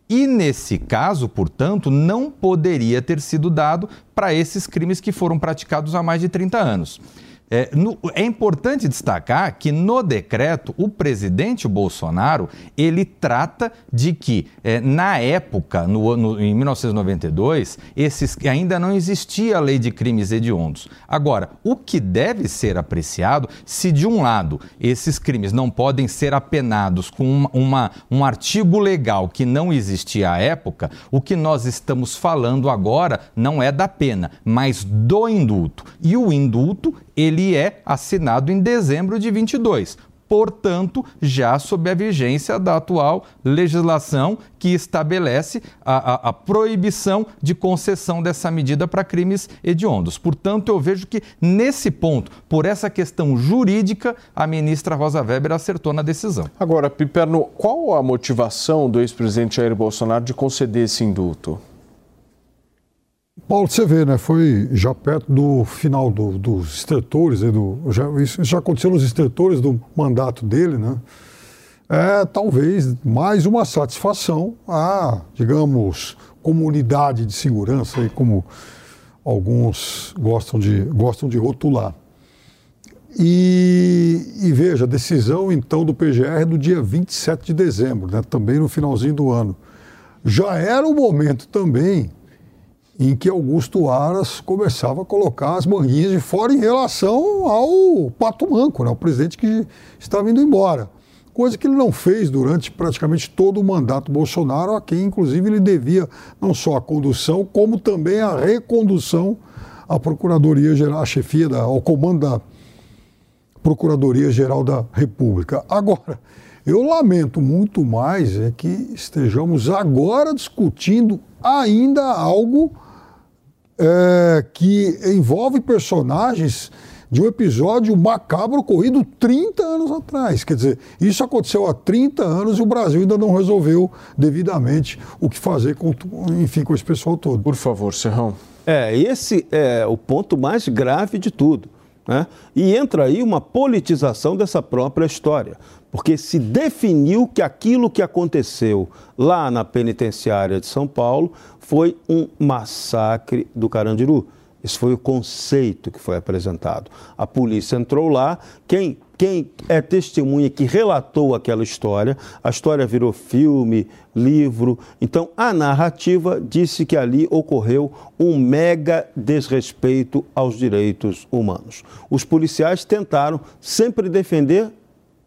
E nesse caso, portanto, não poderia ter sido dado para esses crimes que foram praticados há mais de 30 anos. É, no, é, importante destacar que no decreto o presidente Bolsonaro ele trata de que é, na época, no, no, em 1992, esses, ainda não existia a lei de crimes hediondos. Agora, o que deve ser apreciado, se de um lado esses crimes não podem ser apenados com uma, uma, um artigo legal que não existia à época, o que nós estamos falando agora não é da pena, mas do indulto. E o indulto ele é assinado em dezembro de 22. Portanto, já sob a vigência da atual legislação que estabelece a, a, a proibição de concessão dessa medida para crimes hediondos. Portanto, eu vejo que nesse ponto, por essa questão jurídica, a ministra Rosa Weber acertou na decisão. Agora, Piperno, qual a motivação do ex-presidente Jair Bolsonaro de conceder esse indulto? Paulo, você vê, né? Foi já perto do final do, dos extretores, do, já, isso já aconteceu nos extretores do mandato dele, né? É talvez mais uma satisfação à, digamos, comunidade de segurança, aí, como alguns gostam de, gostam de rotular. E, e, veja, a decisão então do PGR é do dia 27 de dezembro, né? também no finalzinho do ano. Já era o momento também em que Augusto Aras começava a colocar as manguinhas de fora em relação ao Pato Manco, né, o presidente que estava indo embora. Coisa que ele não fez durante praticamente todo o mandato Bolsonaro, a quem inclusive ele devia não só a condução, como também a recondução à Procuradoria Geral, à chefia, da, ao comando da Procuradoria Geral da República. Agora, eu lamento muito mais é que estejamos agora discutindo ainda algo é, que envolve personagens de um episódio macabro ocorrido 30 anos atrás. Quer dizer, isso aconteceu há 30 anos e o Brasil ainda não resolveu devidamente o que fazer com, enfim, com esse pessoal todo. Por favor, Serrão. É, esse é o ponto mais grave de tudo. Né? E entra aí uma politização dessa própria história porque se definiu que aquilo que aconteceu lá na penitenciária de São Paulo foi um massacre do Carandiru. Esse foi o conceito que foi apresentado. A polícia entrou lá, quem, quem é testemunha que relatou aquela história, a história virou filme, livro. Então, a narrativa disse que ali ocorreu um mega desrespeito aos direitos humanos. Os policiais tentaram sempre defender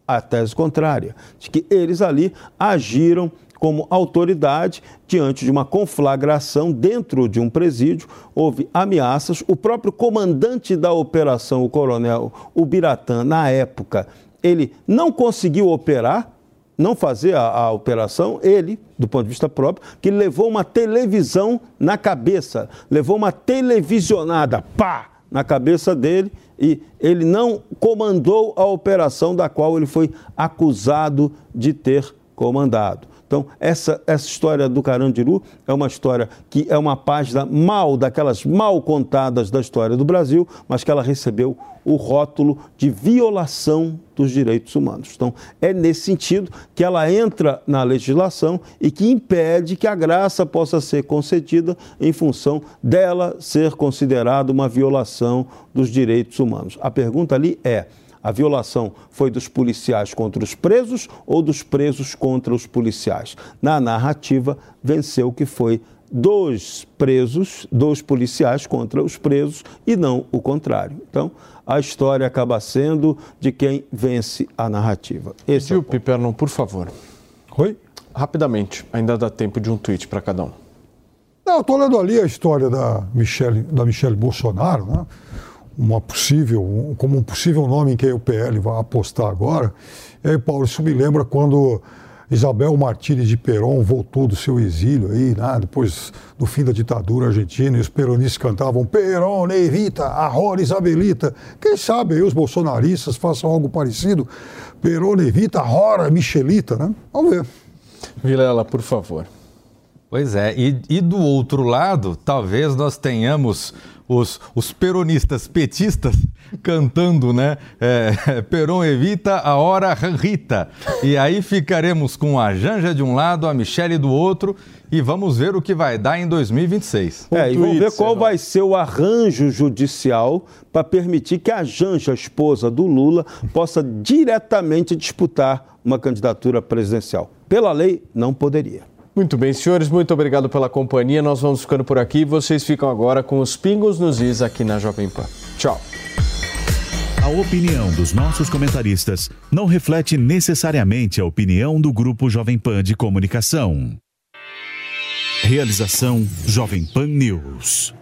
a tese contrária, de que eles ali agiram como autoridade diante de uma conflagração dentro de um presídio, houve ameaças. O próprio comandante da operação, o coronel Ubiratã, na época, ele não conseguiu operar, não fazer a, a, operação, ele, do ponto de vista próprio, que levou uma televisão na cabeça, levou uma televisionada, pá, na cabeça dele e ele não comandou a operação da qual ele foi acusado de ter comandado. Então, essa, essa história do Carandiru é uma história que é uma página mal, daquelas mal contadas da história do Brasil, mas que ela recebeu o rótulo de violação dos direitos humanos. Então, é nesse sentido que ela entra na legislação e que impede que a graça possa ser concedida em função dela ser considerada uma violação dos direitos humanos. A pergunta ali é a violação foi dos policiais contra os presos ou dos presos contra os policiais? Na narrativa, venceu o que foi dos presos, dos policiais contra os presos e não o contrário. Então, a história acaba sendo de quem vence a narrativa. Esse Gil é o Piperno, por favor. Oi? Rapidamente, ainda dá tempo de um tweet para cada um. Não, eu estou lendo ali a história da Michelle, da Michelle Bolsonaro, né? Uma possível, como um possível nome em quem o PL vai apostar agora. E aí, Paulo, isso me lembra quando Isabel Martínez de Perón voltou do seu exílio aí, né? depois do fim da ditadura argentina, e os peronistas cantavam Perón, Evita, Arrora Isabelita. Quem sabe aí os bolsonaristas façam algo parecido? Perón, Evita, Arrora Michelita, né? Vamos ver. Vilela, por favor. Pois é, e, e do outro lado, talvez nós tenhamos os, os peronistas petistas cantando, né? É, Peron evita a hora Rita. E aí ficaremos com a Janja de um lado, a Michele do outro e vamos ver o que vai dar em 2026. É, e vamos ver qual vai ser o arranjo judicial para permitir que a Janja, a esposa do Lula, possa diretamente disputar uma candidatura presidencial. Pela lei, não poderia. Muito bem, senhores, muito obrigado pela companhia. Nós vamos ficando por aqui. Vocês ficam agora com os pingos nos is aqui na Jovem Pan. Tchau. A opinião dos nossos comentaristas não reflete necessariamente a opinião do Grupo Jovem Pan de Comunicação. Realização Jovem Pan News.